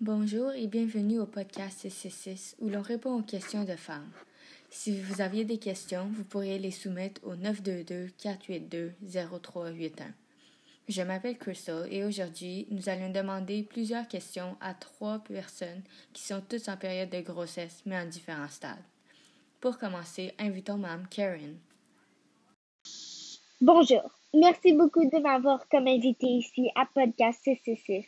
Bonjour et bienvenue au podcast CC6 où l'on répond aux questions de femmes. Si vous aviez des questions, vous pourriez les soumettre au 922-482-0381. Je m'appelle Crystal et aujourd'hui, nous allons demander plusieurs questions à trois personnes qui sont toutes en période de grossesse mais en différents stades. Pour commencer, invitons Mme Karen. Bonjour. Merci beaucoup de m'avoir comme invité ici à Podcast CC6.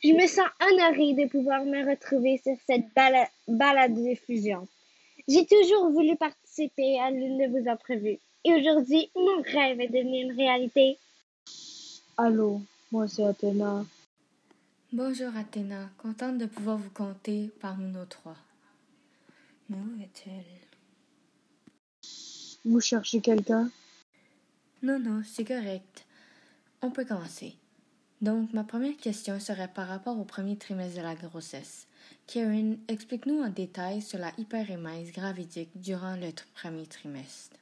Je me sens honorée de pouvoir me retrouver sur cette balade de diffusion. J'ai toujours voulu participer à l'une de vos entrevues et aujourd'hui, mon rêve est devenu une réalité. Allô, moi c'est Athéna. Bonjour Athéna, contente de pouvoir vous compter parmi nos trois. Mais où est-elle? Vous cherchez quelqu'un? Non, non, c'est correct. On peut commencer. Donc, ma première question serait par rapport au premier trimestre de la grossesse. Karen, explique-nous en détail sur la hyperémèse gravidique durant le premier trimestre.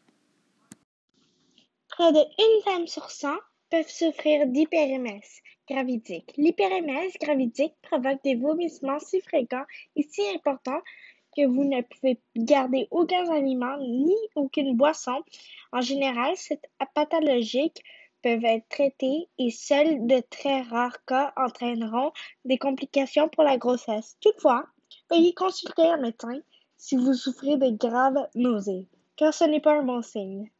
Près de une femme sur 100 peuvent souffrir d'hyperémèse gravidique. L'hyperémèse gravidique provoque des vomissements si fréquents et si importants que vous ne pouvez garder aucun aliment ni aucune boisson. En général, cette pathologique peuvent être traités et seuls de très rares cas entraîneront des complications pour la grossesse. Toutefois, veuillez consulter un médecin si vous souffrez de graves nausées, car ce n'est pas un bon signe.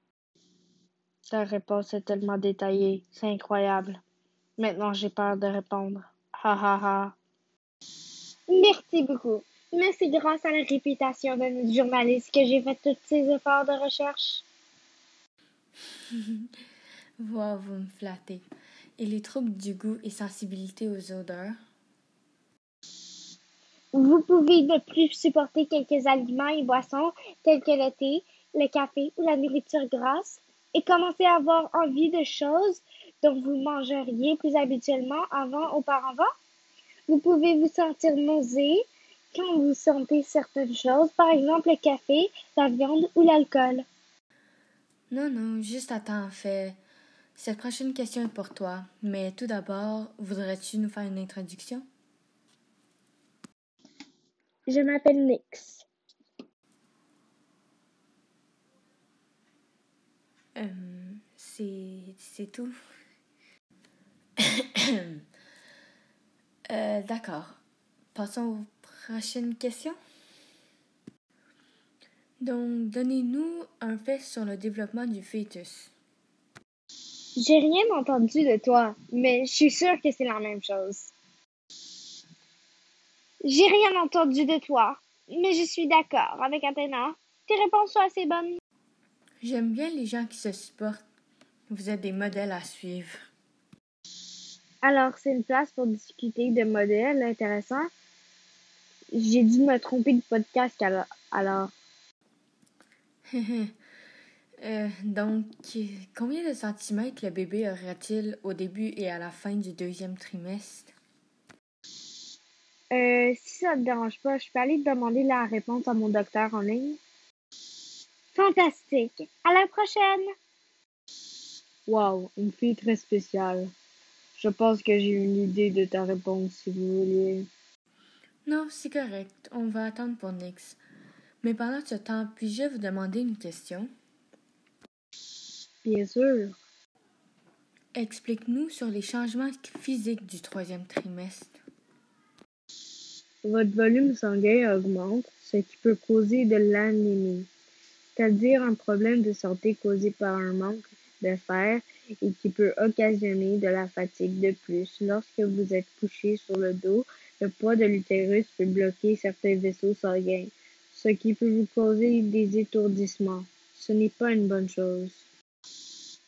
Ta réponse est tellement détaillée, c'est incroyable. Maintenant, j'ai peur de répondre. Ha ha ha. Merci beaucoup. Mais c'est grâce à la réputation de notre journaliste que j'ai fait tous ces efforts de recherche. Wow, vous me flattez. Et les troubles du goût et sensibilité aux odeurs? Vous pouvez ne plus supporter quelques aliments et boissons tels que le thé, le café ou la nourriture grasse et commencer à avoir envie de choses dont vous mangeriez plus habituellement avant auparavant. Vous pouvez vous sentir nausé quand vous sentez certaines choses, par exemple le café, la viande ou l'alcool. Non, non, juste attends, en fait. Cette prochaine question est pour toi, mais tout d'abord, voudrais-tu nous faire une introduction? Je m'appelle Nix. Euh, c'est tout. euh, D'accord. Passons aux prochaines questions. Donc, donnez-nous un fait sur le développement du fœtus. J'ai rien entendu de toi, mais je suis sûre que c'est la même chose. J'ai rien entendu de toi, mais je suis d'accord avec Athéna. Tes réponses sont assez bonnes. J'aime bien les gens qui se supportent. Vous êtes des modèles à suivre. Alors, c'est une place pour discuter de modèles intéressants. J'ai dû me tromper de podcast alors. Euh, donc, combien de centimètres le bébé aura-t-il au début et à la fin du deuxième trimestre? Euh, si ça te dérange pas, je peux aller te demander la réponse à mon docteur en ligne. Fantastique! À la prochaine! Wow, une fille très spéciale. Je pense que j'ai une idée de ta réponse si vous voulez. Non, c'est correct. On va attendre pour Nix. Mais pendant ce temps, puis-je vous demander une question? Bien sûr. Explique-nous sur les changements physiques du troisième trimestre. Votre volume sanguin augmente, ce qui peut causer de l'anémie, c'est-à-dire un problème de santé causé par un manque de fer et qui peut occasionner de la fatigue. De plus, lorsque vous êtes couché sur le dos, le poids de l'utérus peut bloquer certains vaisseaux sanguins, ce qui peut vous causer des étourdissements. Ce n'est pas une bonne chose.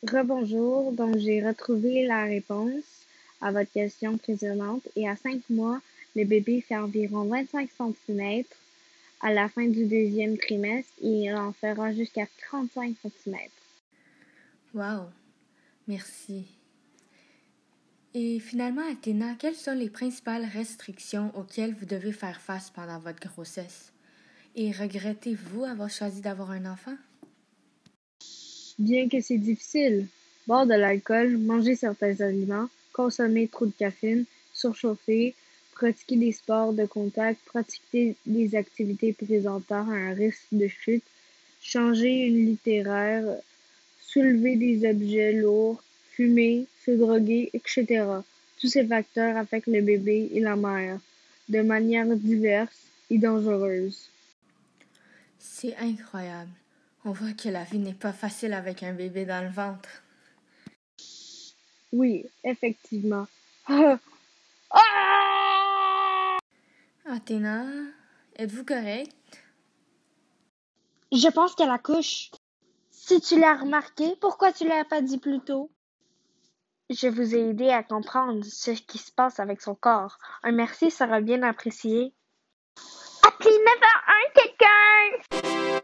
Rebonjour, donc j'ai retrouvé la réponse à votre question précédente et à cinq mois, le bébé fait environ 25 cm à la fin du deuxième trimestre il en fera jusqu'à 35 cm. Wow, merci. Et finalement, Athéna, quelles sont les principales restrictions auxquelles vous devez faire face pendant votre grossesse? Et regrettez-vous avoir choisi d'avoir un enfant? Bien que c'est difficile, boire de l'alcool, manger certains aliments, consommer trop de caféine, surchauffer, pratiquer des sports de contact, pratiquer des activités présentant un risque de chute, changer une littéraire, soulever des objets lourds, fumer, se droguer, etc. Tous ces facteurs affectent le bébé et la mère de manière diverse et dangereuse. C'est incroyable. On voit que la vie n'est pas facile avec un bébé dans le ventre. Oui, effectivement. Athéna, êtes-vous correcte? Je pense qu'elle accouche. Si tu l'as remarqué, pourquoi tu l'as pas dit plus tôt? Je vous ai aidé à comprendre ce qui se passe avec son corps. Un merci sera bien apprécié. Appelez 911 quelqu'un!